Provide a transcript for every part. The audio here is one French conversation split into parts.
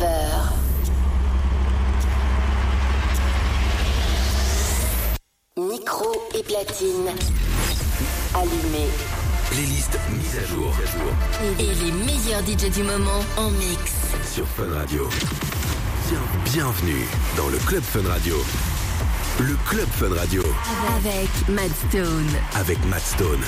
19h. Micro et platine. Allumé. Playlist mise à jour Et les meilleurs DJ du moment en mix. sur Fun Radio. Bien- bienvenue dans le Club Fun Radio. Le Club Fun Radio Avec Mad Stone. avec Matt Stone.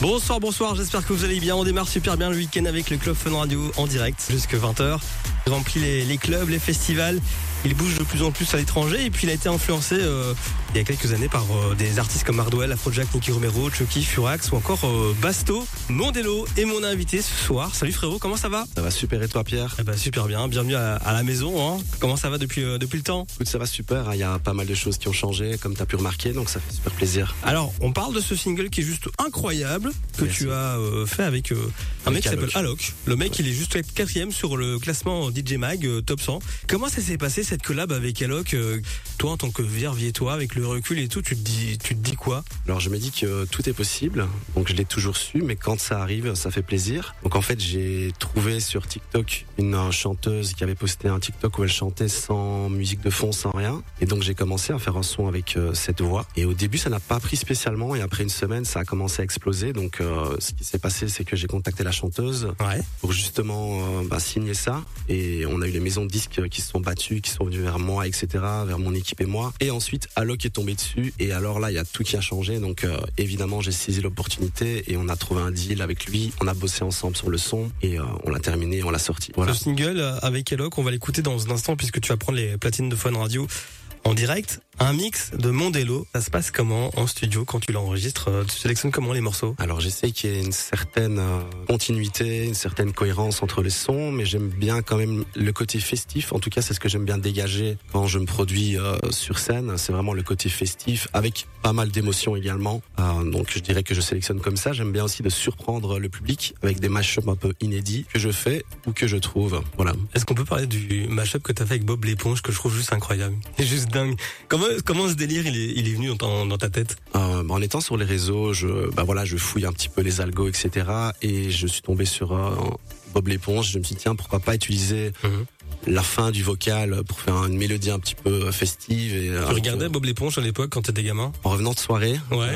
Bonsoir, bonsoir, j'espère que vous allez bien. On démarre super bien le week-end avec le Club Fun Radio en direct jusque 20h. Il remplit les, clubs, les festivals. Il bouge de plus en plus à l'étranger et puis il a été influencé euh, il y a quelques années par euh, des artistes comme Hardwell, Afrojack, Nicky Romero, Chucky, Furax ou encore euh, Basto, Mondello et mon invité ce soir. Salut frérot, comment ça va? Ça va super et toi Pierre? Eh ben, Super bien, bienvenue à, à la maison. Hein. Comment ça va depuis, euh, depuis le temps? Écoute ça va super, hein. il y a pas mal de choses qui ont changé comme tu as pu remarquer donc ça fait super plaisir. Alors, on parle de ce single qui est juste incroyable que Merci. tu as euh, fait avec euh, un Avec mec qui s'appelle Alok. Le mec, il est juste quatrième sur le classement DJ Mag Top 100. Comment ça s'est passé cette collab avec Alok Toi, en tant que toi avec le recul et tout, tu te dis, tu te dis quoi? Alors je me dis que tout est possible, donc je l'ai toujours su mais quand ça arrive ça fait plaisir. Donc en fait j'ai trouvé sur TikTok une chanteuse qui avait posté un TikTok où elle chantait sans musique de fond, sans rien. Et donc j'ai commencé à faire un son avec euh, cette voix. Et au début ça n'a pas pris spécialement et après une semaine ça a commencé à exploser. Donc euh, ce qui s'est passé c'est que j'ai contacté la chanteuse Ouais. pour justement euh, bah, signer ça. Et on a eu les maisons de disques qui se sont battues, qui sont venues vers moi, etc., vers mon équipe et moi. Et ensuite, Alok est dessus. Et alors là, il y a tout qui a changé. Donc euh, évidemment, j'ai saisi l'opportunité et on a trouvé un deal avec lui. On a bossé ensemble sur le son et euh, on l'a terminé, on l'a sorti. Voilà. Ce single euh, avec Alok, on va l'écouter dans un instant puisque tu vas prendre les platines de Fun Radio en direct. Un mix de Mondello. Ça se passe comment en studio quand tu l'enregistres Euh, Tu sélectionnes comment les morceaux? Alors j'essaie qu'il y ait une certaine euh, continuité, une certaine cohérence entre les sons, mais j'aime bien quand même le côté festif. En tout cas, c'est ce que j'aime bien dégager quand je me produis euh, sur scène. C'est vraiment le côté festif, avec pas mal d'émotions également. Euh, donc je dirais que je sélectionne comme ça. J'aime bien aussi de surprendre le public avec des mashups un peu inédits que je fais ou que je trouve. Voilà. Est-ce qu'on peut parler du mashup que t'as fait avec Bob l'éponge que je trouve juste incroyable? C'est juste dingue. Comment, comment ce délire il est, il est venu dans, ta- dans ta tête? Euh, en étant sur les réseaux, je, bah voilà, je fouille un petit peu les algos, etc. Et je suis tombé sur euh, Bob l'éponge. Je me suis dit tiens, pourquoi pas utiliser Mhm. La fin du vocal pour faire une mélodie un petit peu festive. Et, Tu regardais Bob l'éponge à l'époque quand t'étais gamin? En revenant de soirée, Ouais.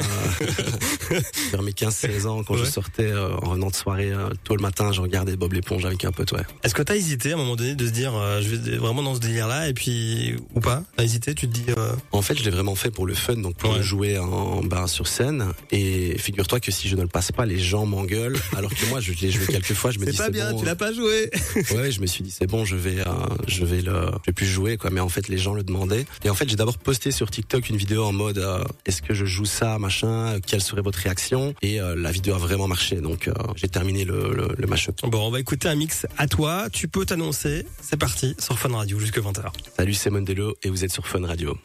euh, vers mes 15-16 ans, quand je sortais euh, en revenant de soirée euh, tôt le matin, je regardais Bob l'éponge avec un pote, ouais. Est-ce que t'as hésité à un moment donné de se dire euh, je vais vraiment dans ce délire là et puis ou pas? T'as hésité Tu te dis euh, En fait, je l'ai vraiment fait pour le fun, donc pour Ouais. jouer en, ben, sur scène. Et figure-toi que si je ne le passe pas, les gens m'engueulent. alors que moi, je l'ai joué quelques fois, je me dis c'est bon. pas joué. Ouais, je me suis dit c'est bon, je vais, euh, je vais le, je vais plus jouer quoi. Mais en fait, les gens le demandaient. Et en fait, j'ai d'abord posté sur TikTok une vidéo en mode euh, est-ce que je joue ça, machin, quelle serait votre réaction? Et euh, la vidéo a vraiment marché, donc euh, j'ai terminé le, le, le mashup. Bon, on va écouter un mix à toi. Tu peux t'annoncer. C'est parti sur Fun Radio jusque 20h. Salut, c'est Mondello et vous êtes sur Fun Radio.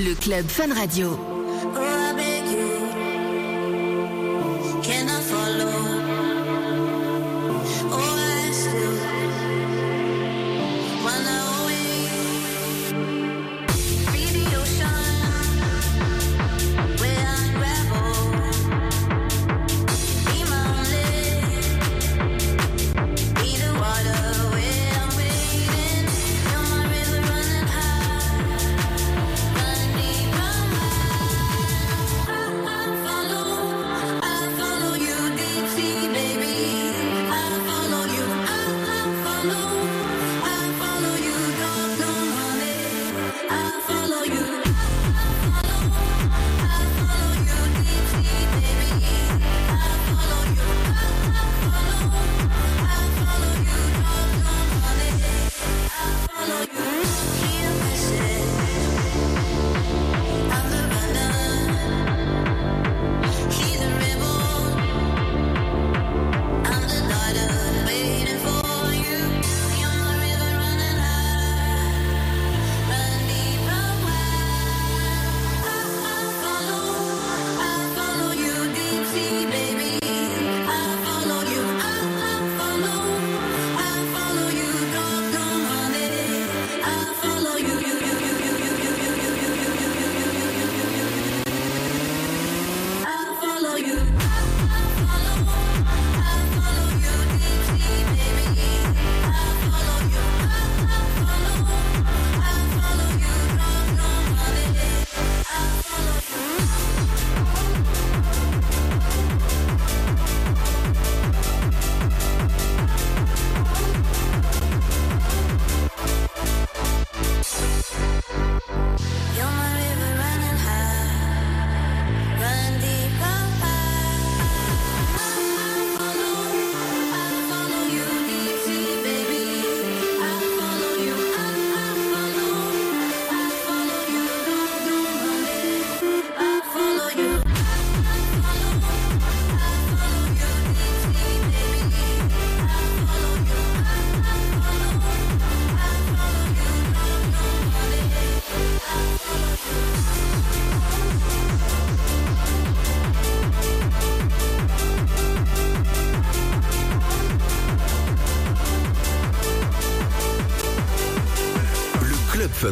Le club Fun Radio.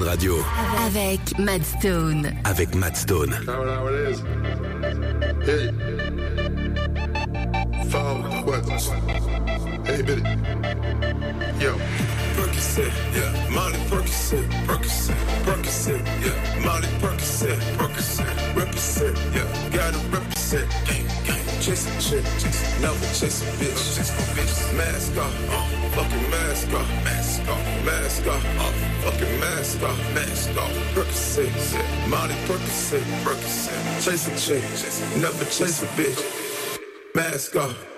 Radio Avec Mad Stone. avec Matt Stone. Hey. Five questions. Hey, Billy. Yo. Percocet, yeah. Molly Percocet, Percocet, Percocet, yeah. Molly Percocet, Percocet, represent, yeah. Gotta represent, gang, gang. Chase a chick, chase, never chase a bitch. Chase no bitch. Mask off, uh, fucking mask off, mask off, mask off, uh, fucking mask off, mask off. Percocet. Molly Percocet, Percocet. Chase a chick, never chase a bitch. Mask off.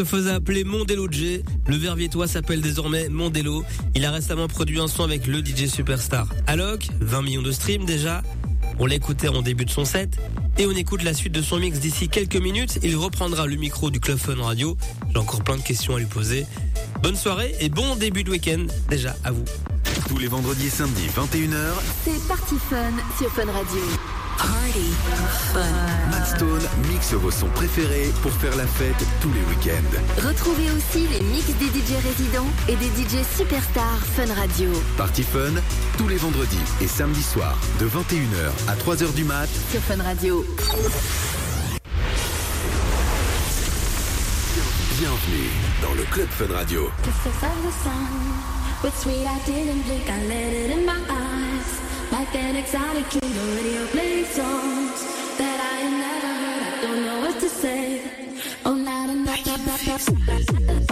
Se faisait appeler Mondello J. Le verviétois s'appelle désormais Mondello. Il a récemment produit un son avec le DJ Superstar. Alok, 20 millions de streams déjà. On l'écoutait en début de son set. Et on écoute la suite de son mix d'ici quelques minutes. Il reprendra le micro du Club Fun Radio. J'ai encore plein de questions à lui poser. Bonne soirée et bon début de week-end déjà à vous. Tous les vendredis et samedis, 21h, C'est Party Fun sur Fun Radio. Party. Fun. Matt Stone mixe vos sons préférés pour faire la fête tous les week-ends. Retrouvez aussi les mix des DJ résidents et des DJ superstars Fun Radio Party Fun, tous les vendredis et samedis soirs, de 21h à 3h du mat, sur Fun Radio. bienvenue dans le Club Fun Radio. Like an exotic dream, the radio plays songs that I have never heard. I don't know what to say. Oh, not enough.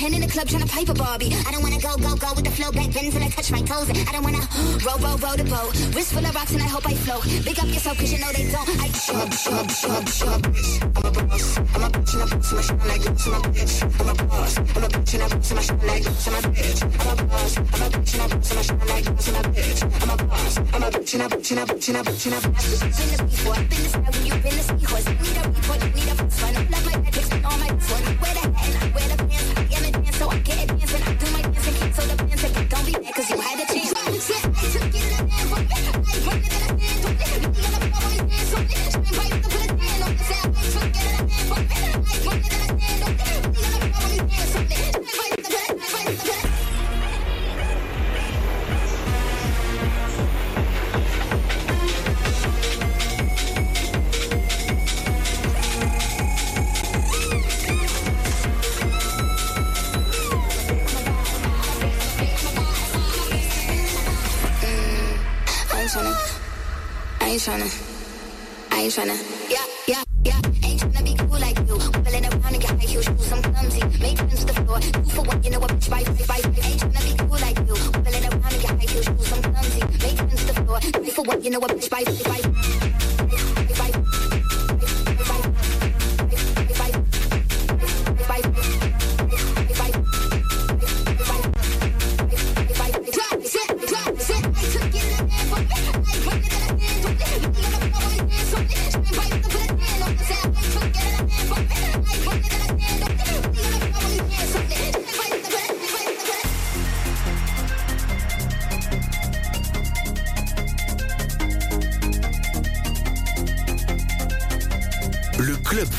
10 in the club trying to paper Barbie. I don't wanna go, go, go with the flow back bends, and I touch my toes. I don't wanna row, row, row the boat. Wrist full of rocks and I hope I float. Big up yourself cause you know they don't. I chub, chub, chub, chub. I'm a boss. I'm a bitch and I'm a bitch and I shine like this. I'm a bitch. I'm a boss. I'm a bitch and I'm bitch and I shine like this. I'm a bitch. I'm a boss. I'm a bitch and I'm a bitch and I shine like this. I'm a bitch. I'm a boss. I'm a bitch and I'm bitch and I bitch and I bitch and I bitch. I'm a the before. I've been the sky when you've been the seahorse. Give me the report. Ain't tryna, I ain't tryna, I ain't tryna, yeah, yeah, yeah, ain't tryna be cool like you. Wiggling around in your high heel shoes, I'm clumsy. Make friends the floor, two for one, you know a bitch five, five, five. Ain't tryna be cool like you. Wiggling around in your high heel shoes, I'm clumsy. Make friends the floor, two for one, you know a bitch by five, five.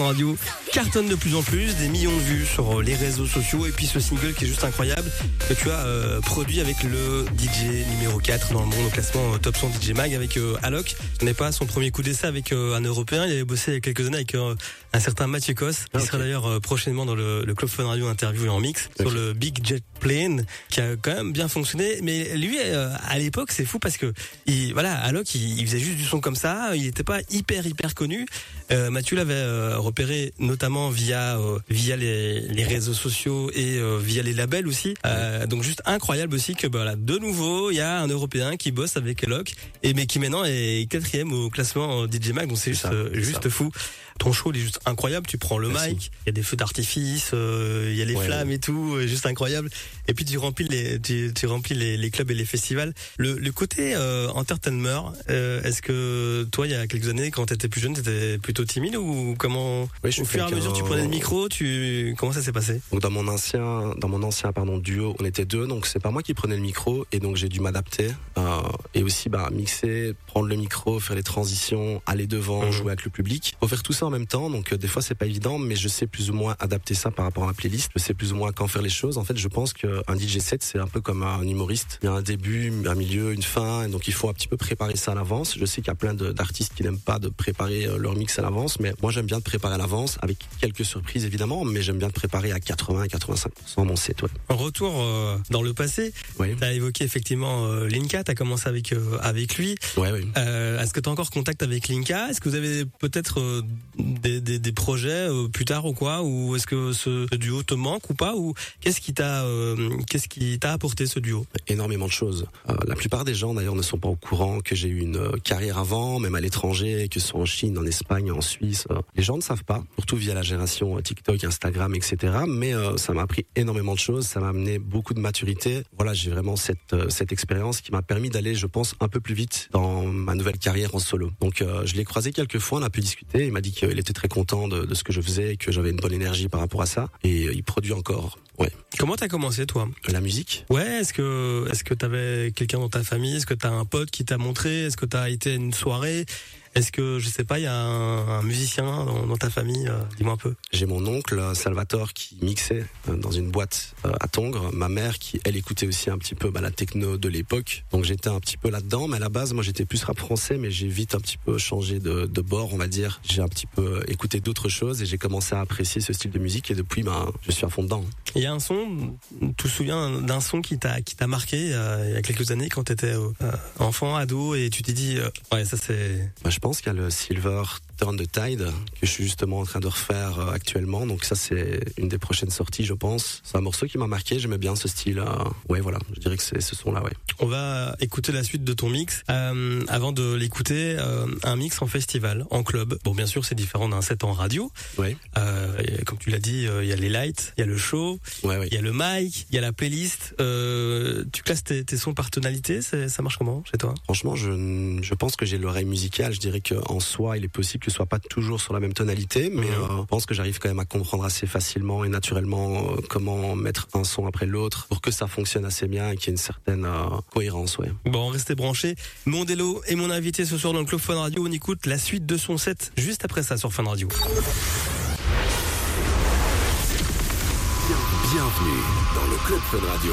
Radio cartonne de plus en plus, des millions de vues sur les réseaux sociaux. Et puis ce single qui est juste incroyable que tu as euh, produit avec le DJ numéro 4 dans le monde au classement euh, Top 100 DJ Mag avec euh, Alok. Ce n'est pas son premier coup d'essai avec euh, un Européen, il avait bossé il y a quelques années avec euh, un certain Mathieu qui Ah, ok. sera d'ailleurs euh, prochainement dans le, le Club Fun Radio interview et en mix sur le Big Jet Plane qui a quand même bien fonctionné. Mais lui euh, à l'époque c'est fou parce que il, voilà Alok il, il faisait juste du son comme ça. Il n'était pas hyper hyper connu. Euh, Mathieu l'avait euh, repéré notamment via euh, via les, les réseaux sociaux et euh, via les labels aussi. Euh, donc juste incroyable aussi que bah, de nouveau il y a un Européen qui bosse avec Alok et mais qui maintenant est quatrième au classement euh, DJ Mag. Donc c'est juste ça, euh, juste fou ton show il est juste incroyable tu prends le Merci. mic il y a des feux d'artifice euh, il y a les Ouais, flammes et tout euh, juste incroyable et puis tu remplis les tu, tu remplis les, les clubs et les festivals le, le côté euh, entertainment euh, est-ce que toi il y a quelques années quand t'étais plus jeune t'étais plutôt timide ou comment Oui, je suis au fur et à mesure tu prenais le micro tu comment ça s'est passé? Donc dans mon ancien, dans mon ancien pardon duo, on était deux, donc c'est pas moi qui prenais le micro et donc j'ai dû m'adapter et aussi bah mixer, prendre le micro, faire les transitions, aller devant, Mhm. jouer avec le public. Faut faire tout ça en même temps, donc euh, des fois c'est pas évident, mais je sais plus ou moins adapter ça par rapport à la playlist. Je sais plus ou moins quand faire les choses. En fait, je pense qu'un DJ set c'est un peu comme un humoriste. Il y a un début, un milieu, une fin, et donc il faut un petit peu préparer ça à l'avance. Je sais qu'il y a plein d'artistes qui n'aiment pas de préparer euh, leur mix à l'avance, mais moi j'aime bien de préparer à l'avance avec quelques surprises évidemment, mais j'aime bien de préparer à 80 85% mon set. Ouais. un retour euh, dans le passé Ouais. t'as évoqué effectivement euh, Linka t'as commencé avec euh, avec lui Ouais. Euh, Est-ce que tu as encore contact avec Linka? Est-ce que vous avez peut-être euh, des, des, des projets euh, plus tard ou quoi Ou est-ce que ce, duo te manque ou pas Ou qu'est-ce qui t'a euh, qu'est-ce qui t'a apporté ce duo? Énormément de choses. Euh, la plupart des gens d'ailleurs ne sont pas au courant que j'ai eu une carrière avant, même à l'étranger, que ce soit en Chine, en Espagne, en Suisse. Les gens ne savent pas, surtout via la génération TikTok, Instagram, etc. Mais ça m'a appris énormément de choses, ça m'a amené beaucoup de maturité. Voilà, j'ai vraiment cette cette expérience qui m'a permis d'aller, je pense, un peu plus vite dans ma nouvelle carrière en solo. Donc je l'ai croisé quelques fois, on a pu discuter. Il m'a dit qu'il était très content de, de ce que je faisais, que j'avais une bonne énergie par rapport à ça, et euh, il produit encore. Ouais, Comment t'as commencé toi? La musique? Ouais, est-ce que est-ce que t'avais quelqu'un dans ta famille? Est-ce que t'as un pote qui t'a montré? Est-ce que t'as été à une soirée? Est-ce que je sais pas, il y a un, un musicien dans, dans ta famille euh, Dis-moi un peu. J'ai mon oncle euh, Salvatore qui mixait euh, dans une boîte à Tongres. Ma mère qui elle écoutait aussi un petit peu bah, la techno de l'époque. Donc j'étais un petit peu là-dedans. Mais à la base, moi j'étais plus rap français, mais j'ai vite un petit peu changé de, de bord, on va dire. J'ai un petit peu écouté d'autres choses et j'ai commencé à apprécier ce style de musique. Et depuis, ben, je suis à fond dedans. Il y a un son, tu te souviens d'un son qui t'a qui t'a marqué euh, il y a quelques années quand t'étais euh, enfant, ado et tu t'es dit euh, ouais ça c'est Bah, je pense qu'il y a le Silver Turn the Tide que je suis justement en train de refaire euh, actuellement. Donc ça, c'est une des prochaines sorties, je pense. C'est un morceau qui m'a marqué. J'aimais bien ce style. euh, Ouais, voilà. Je dirais que c'est ce son-là, ouais. On va écouter la suite de ton mix. Euh, avant de l'écouter, euh, un mix en festival, en club. Bon, bien sûr, c'est différent d'un set en radio. Ouais, et comme tu l'as dit, il y a les lights, il y a le show, ouais, ouais. il y a le mic, il y a la playlist. Tu classes tes, tes sons par tonalité, ça marche comment chez toi? Franchement, je, je pense que j'ai l'oreille musicale. Je dirais qu'en soi, il est possible que soit pas toujours sur la même tonalité, mais euh, je pense que j'arrive quand même à comprendre assez facilement et naturellement euh, comment mettre un son après l'autre pour que ça fonctionne assez bien et qu'il y ait une certaine euh, cohérence. Ouais. Bon, restez branchés. Mondello est mon invité ce soir dans le Club Fun Radio. On écoute la suite de son set juste après ça sur Fun Radio. Bienvenue dans le Club Fun Radio.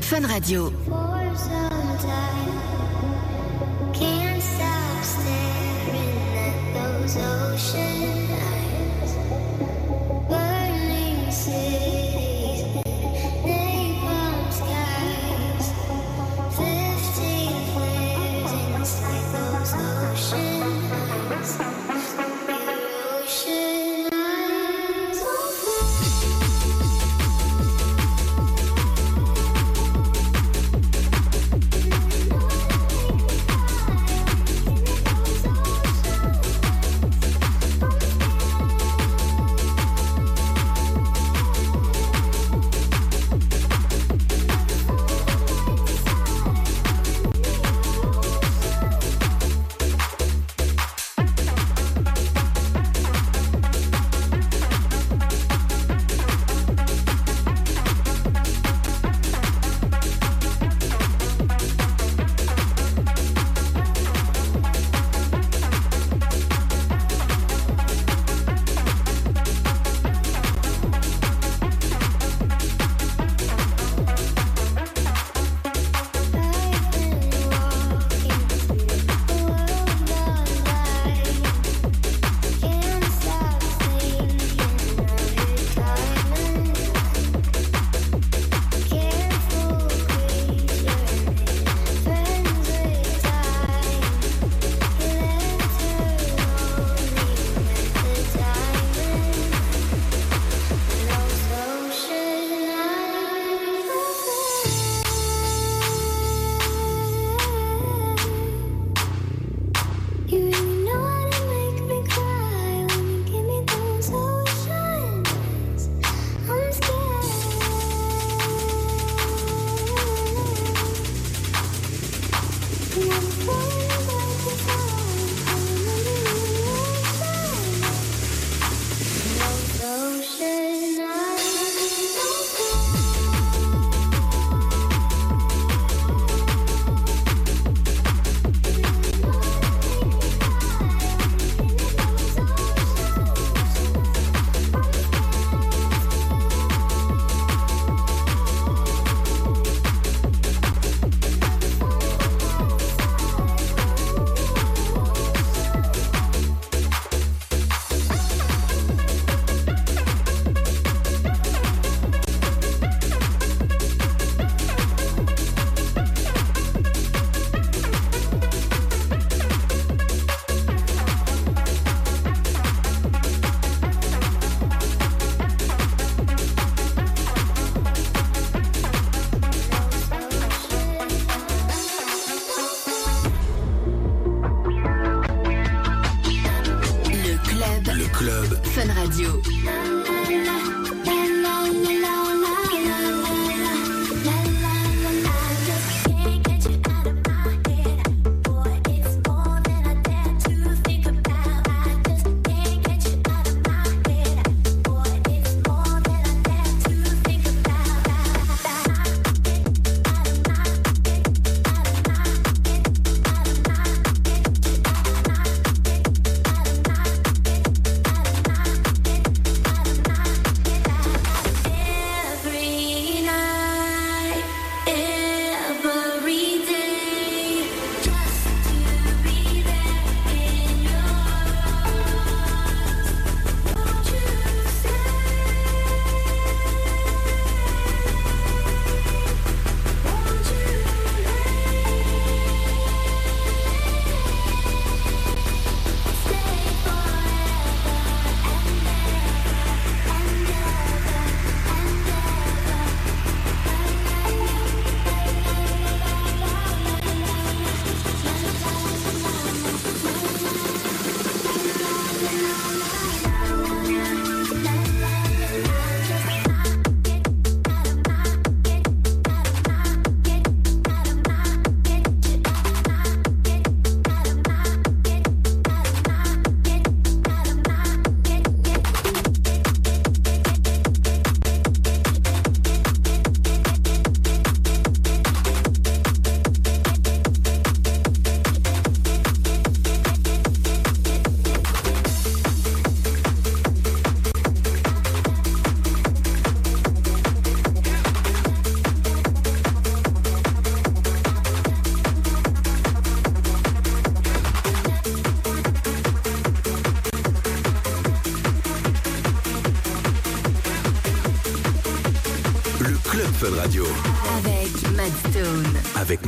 Fun Radio.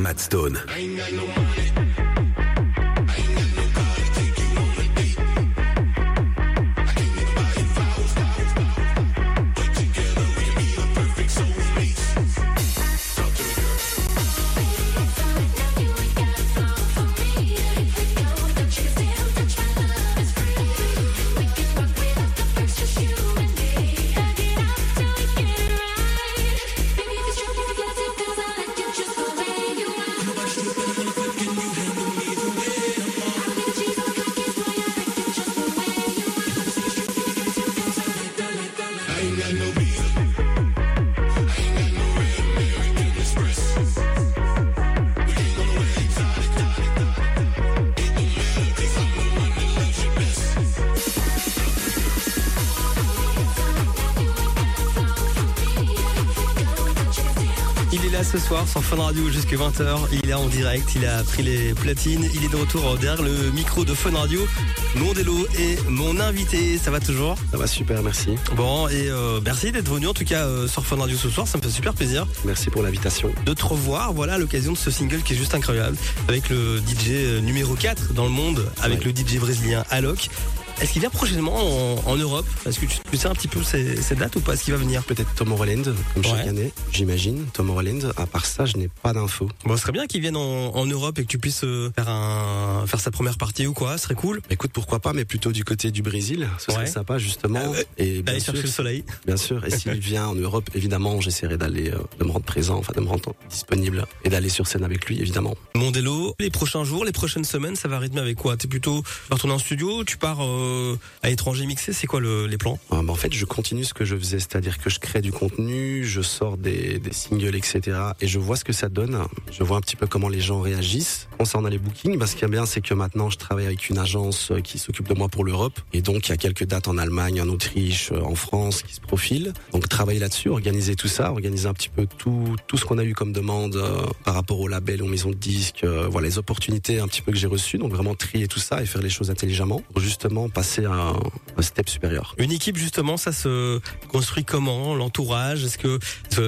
Matt Stone. Fun Radio jusqu'à 20h. Il est en direct, il a pris les platines. Il est de retour derrière le micro de Fun Radio. Mondello est mon invité. Ça va toujours? Ça va super, merci. Bon, et euh, merci d'être venu en tout cas euh, sur Fun Radio ce soir. Ça me fait super plaisir Merci pour l'invitation. de te revoir. Voilà à l'occasion de ce single qui est juste incroyable. Avec le DJ numéro 4 dans le monde, avec Ouais. le DJ brésilien Alok. Est-ce qu'il vient prochainement en, en Europe Est-ce que tu, tu sais un petit peu ces, ces dates ou pas Est-ce qu'il va venir Peut-être Tomorrowland, comme chaque Ouais. année, j'imagine. Tomorrowland, à part ça, je n'ai pas d'infos. Bon, ce serait bien qu'il vienne en, en Europe et que tu puisses euh, faire un faire sa première partie ou quoi, ce serait cool. Écoute, pourquoi pas, mais plutôt du côté du Brésil, ce serait Ouais. sympa justement. Ah ouais. Et bien D'aller sûr, chercher le soleil. bien sûr. Et s'il vient en Europe, évidemment, j'essaierai d'aller, euh, de me rendre présent, enfin de me rendre disponible et d'aller sur scène avec lui, évidemment. Mondello, les prochains jours, les prochaines semaines, ça va rythmer avec quoi? T'es plutôt tu vas retourner en studio, tu pars euh, à l'étranger mixer, c'est quoi le- les plans? Euh, bah, en fait, je continue ce que je faisais, c'est-à-dire que je crée du contenu, je sors des, singles, etc. Et je vois ce que ça donne. Je vois un petit peu comment les gens réagissent concernant les bookings. Parce qu'il y a bien, c'est que maintenant, je travaille avec une agence euh, qui s'occupe de moi pour l'Europe. Et donc, il y a quelques dates en Allemagne, en Autriche, euh, en France qui se profilent. Donc, travailler là-dessus, organiser tout ça, organiser un petit peu tout, tout ce qu'on a eu comme demande euh, par rapport au label, aux maisons de disques, euh, les opportunités un petit peu que j'ai reçues. Donc, vraiment trier tout ça et faire les choses intelligemment justement passer à un, un step supérieur. Une équipe justement, ça se construit comment L'entourage? Est-ce que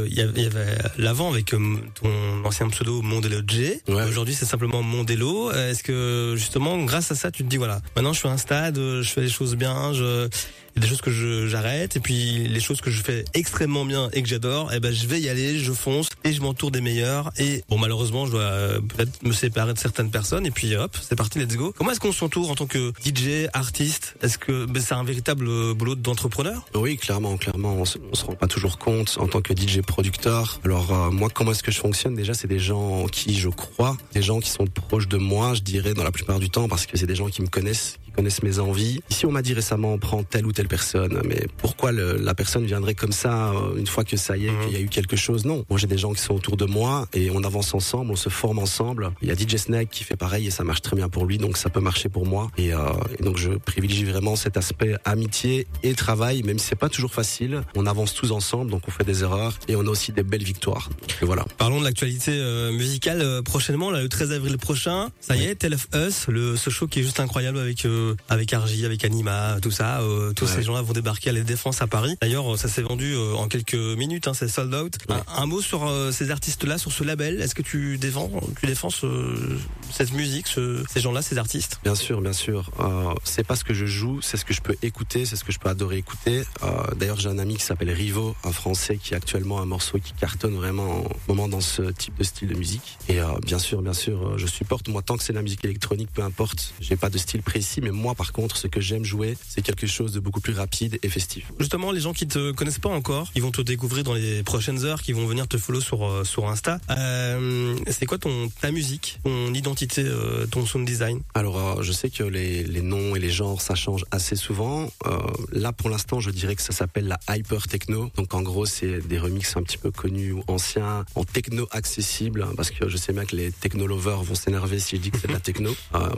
il y avait, l'avant avec euh, ton ancien pseudo Mondello J. Aujourd'hui, c'est simplement Mondello. Est-ce que justement, grâce à ça, tu te dis voilà, maintenant je suis à un stade, je fais les choses bien, je Il y a des choses que j'arrête et puis les choses que je fais extrêmement bien et que j'adore, eh ben je vais y aller, je fonce et je m'entoure des meilleurs. Et bon, malheureusement, je dois euh, peut-être me séparer de certaines personnes et puis hop, c'est parti, let's go. Comment est-ce qu'on s'entoure en tant que DJ, artiste? Est-ce que ben, c'est un véritable euh, boulot d'entrepreneur? Oui, clairement, clairement, on se, on se rend pas toujours compte en tant que DJ producteur. Alors euh, moi, comment est-ce que je fonctionne? Déjà, c'est des gens en qui je crois, des gens qui sont proches de moi, je dirais, dans la plupart du temps, parce que c'est des gens qui me connaissent, connaissent mes envies. Ici, on m'a dit récemment, prends telle ou telle personne, mais pourquoi le- la personne viendrait comme ça euh, une fois que ça y est, qu'il y a eu quelque chose? Non, moi j'ai des gens qui sont autour de moi et on avance ensemble, on se forme ensemble. Il y a DJ Snake qui fait pareil et ça marche très bien pour lui, donc ça peut marcher pour moi. Et, euh, et donc je privilégie vraiment cet aspect amitié et travail, même si c'est pas toujours facile. On avance tous ensemble, donc on fait des erreurs et on a aussi des belles victoires. Donc voilà. Parlons de l'actualité euh, musicale euh, prochainement, là, le 13 avril prochain. Ça y est, Tell of Us, le, ce show qui est juste incroyable avec euh, avec Argy, avec Anima, tout ça. euh, tous Ouais. ces gens-là vont débarquer à la Défense à Paris. D'ailleurs, euh, ça s'est vendu euh, en quelques minutes, hein, c'est sold out. Un, un mot sur euh, ces artistes-là, sur ce label. Est-ce que tu défends, tu défends ce- cette musique, ce- ces gens-là, ces artistes? Bien sûr, bien sûr. Euh, c'est pas ce que je joue, c'est ce que je peux écouter, c'est ce que je peux adorer écouter. Euh, D'ailleurs, j'ai un ami qui s'appelle Rivo, un Français qui a actuellement un morceau qui cartonne vraiment en moment dans ce type de style de musique. Et euh, bien sûr, bien sûr, euh, je supporte. Moi, tant que c'est la musique électronique, peu importe. J'ai pas de style précis, mais moi, par contre, ce que j'aime jouer, c'est quelque chose de beaucoup plus rapide et festif. Justement, les gens qui te connaissent pas encore, ils vont te découvrir dans les prochaines heures, qui vont venir te follow sur euh, sur Insta. Euh, c'est quoi ton ta musique, ton identité, euh, ton sound design? Alors, euh, je sais que les, les noms et les genres, ça change assez souvent. Là, pour l'instant, je dirais que ça s'appelle la hyper techno. Donc, en gros, c'est des remixes un petit peu connus ou anciens, en techno accessible, hein, parce que je sais bien que les techno lovers vont s'énerver si je dis que c'est de la techno.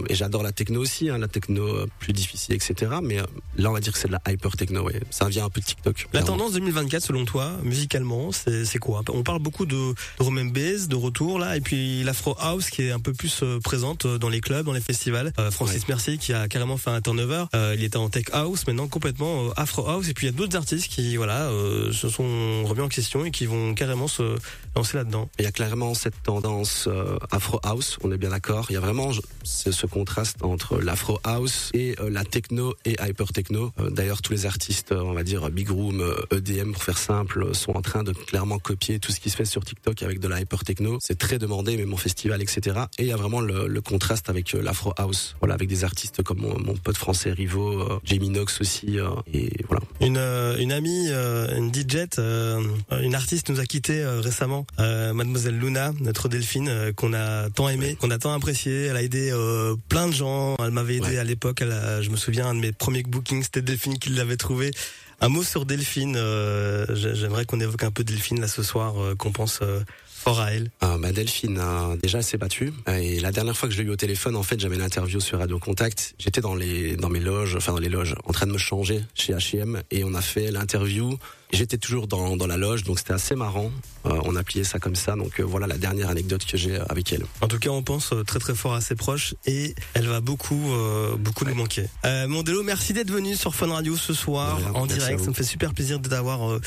Et j'adore la techno aussi, hein, la techno euh, plus difficile, etc. Mais euh, là, on va dire que c'est de la hyper techno. Ouais. Ça vient un peu de TikTok. La tendance 2024, selon toi, musicalement, c'est quoi? On parle beaucoup de, de and bass, de retour là, et puis l'afro house qui est un peu plus euh, présente dans les clubs, dans les festivals. Euh, Francis Mercier qui a carrément fait un turnover. Euh, il était en tech house, maintenant complètement afro house. Et puis il y a d'autres artistes qui, voilà, euh, se sont remis en question et qui vont carrément se lancer là-dedans. Il y a clairement cette tendance afro house, on est bien d'accord. Il y a vraiment ce contraste entre l'afro house et euh, la techno et hyper techno. Euh, D'ailleurs, tous les artistes, euh, on va dire Big Room, EDM pour faire simple, sont en train de clairement copier tout ce qui se fait sur TikTok avec de la hyper techno. C'est très demandé, même en festival, etc. Et il y a vraiment le, le contraste avec l'afro house. Voilà, avec des artistes comme mon, mon pote français Rivo, Jamie Knox aussi, et voilà. Une, une amie, une DJ, une artiste nous a quitté récemment, Mademoiselle Luna, notre Delphine, qu'on a tant aimé, qu'on a tant apprécié. Elle a aidé plein de gens. Elle m'avait aidé à l'époque. A- Je me souviens, un de mes premiers bookings, c'était Delphine qui l'avait trouvé. Un mot sur Delphine. euh, j'ai- J'aimerais qu'on évoque un peu Delphine là ce soir, euh, qu'on pense euh, fort à elle. Ah, bah Delphine, euh, déjà s'est battue. Euh, Et la dernière fois que je l'ai eu au téléphone, en fait, j'avais une interview sur Radio Contact. J'étais dans les dans mes loges, enfin dans les loges, en train de me changer chez H&M, et on a fait l'interview. J'étais toujours dans dans la loge, donc c'était assez marrant. Euh, on a plié ça comme ça. Donc euh, voilà la dernière anecdote que j'ai avec elle. En tout cas, on pense euh, très très fort à ses proches et elle va beaucoup euh, beaucoup nous manquer. Euh, Mondelo, merci d'être venu sur Fun Radio ce soir De en direct. Ça me fait super plaisir d'avoir euh,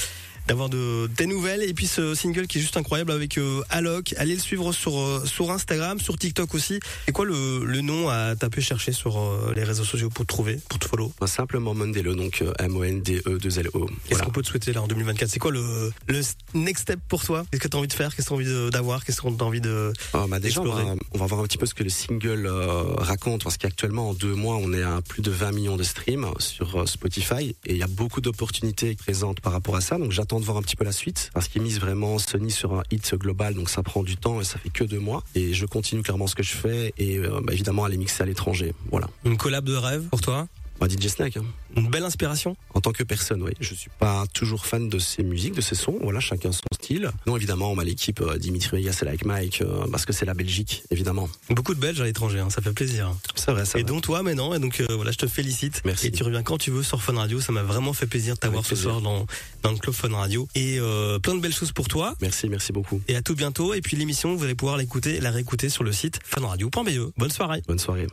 d'avoir de tes nouvelles. Et puis ce single qui est juste incroyable avec euh, Alok. Allez le suivre sur euh, sur Instagram, sur TikTok aussi. Et quoi le, le nom à taper chercher sur euh, les réseaux sociaux pour te trouver, pour te follow? Bah, simplement Mondelo, donc euh, M-O-N-D-E-2-L-O. Qu'est-ce qu'on peut te souhaiter là en 2024 C'est quoi le, le next step pour toi? Qu'est-ce que tu as envie de faire? Qu'est-ce que tu as envie d'avoir? Qu'est-ce que tu as envie de Ah, bah déjà, on va, on va voir un petit peu ce que le single euh, raconte, parce qu'actuellement, en deux mois, on est à plus de 20 millions de streams sur Spotify, et il y a beaucoup d'opportunités présentes par rapport à ça, donc j'attends de voir un petit peu la suite, parce qu'ils misent vraiment Sony sur un hit global, donc ça prend du temps, et ça fait que deux mois, et je continue clairement ce que je fais, et euh, bah, évidemment, aller mixer à l'étranger, voilà. Une collab de rêve pour toi? Bah, DJ Snack, hein. Une belle inspiration En tant que personne, oui. Je suis pas toujours fan de ses musiques, de ses sons. Voilà, chacun son style. Non, évidemment, on a l'équipe euh, Dimitri Vegas et Like Mike, euh, parce que c'est la Belgique, évidemment. Beaucoup de Belges à l'étranger, hein, ça fait plaisir. C'est vrai, ça. Et dont toi maintenant, et donc euh, voilà, je te félicite. Merci. Et tu reviens quand tu veux sur Fun Radio, ça m'a vraiment fait plaisir de t'avoir ce soir dans, dans le club Fun Radio. Et euh, plein de belles choses pour toi. Merci, merci beaucoup. Et à tout bientôt. Et puis l'émission, vous allez pouvoir l'écouter, la réécouter sur le site funradio.be. Bonne soirée. Bonne soirée.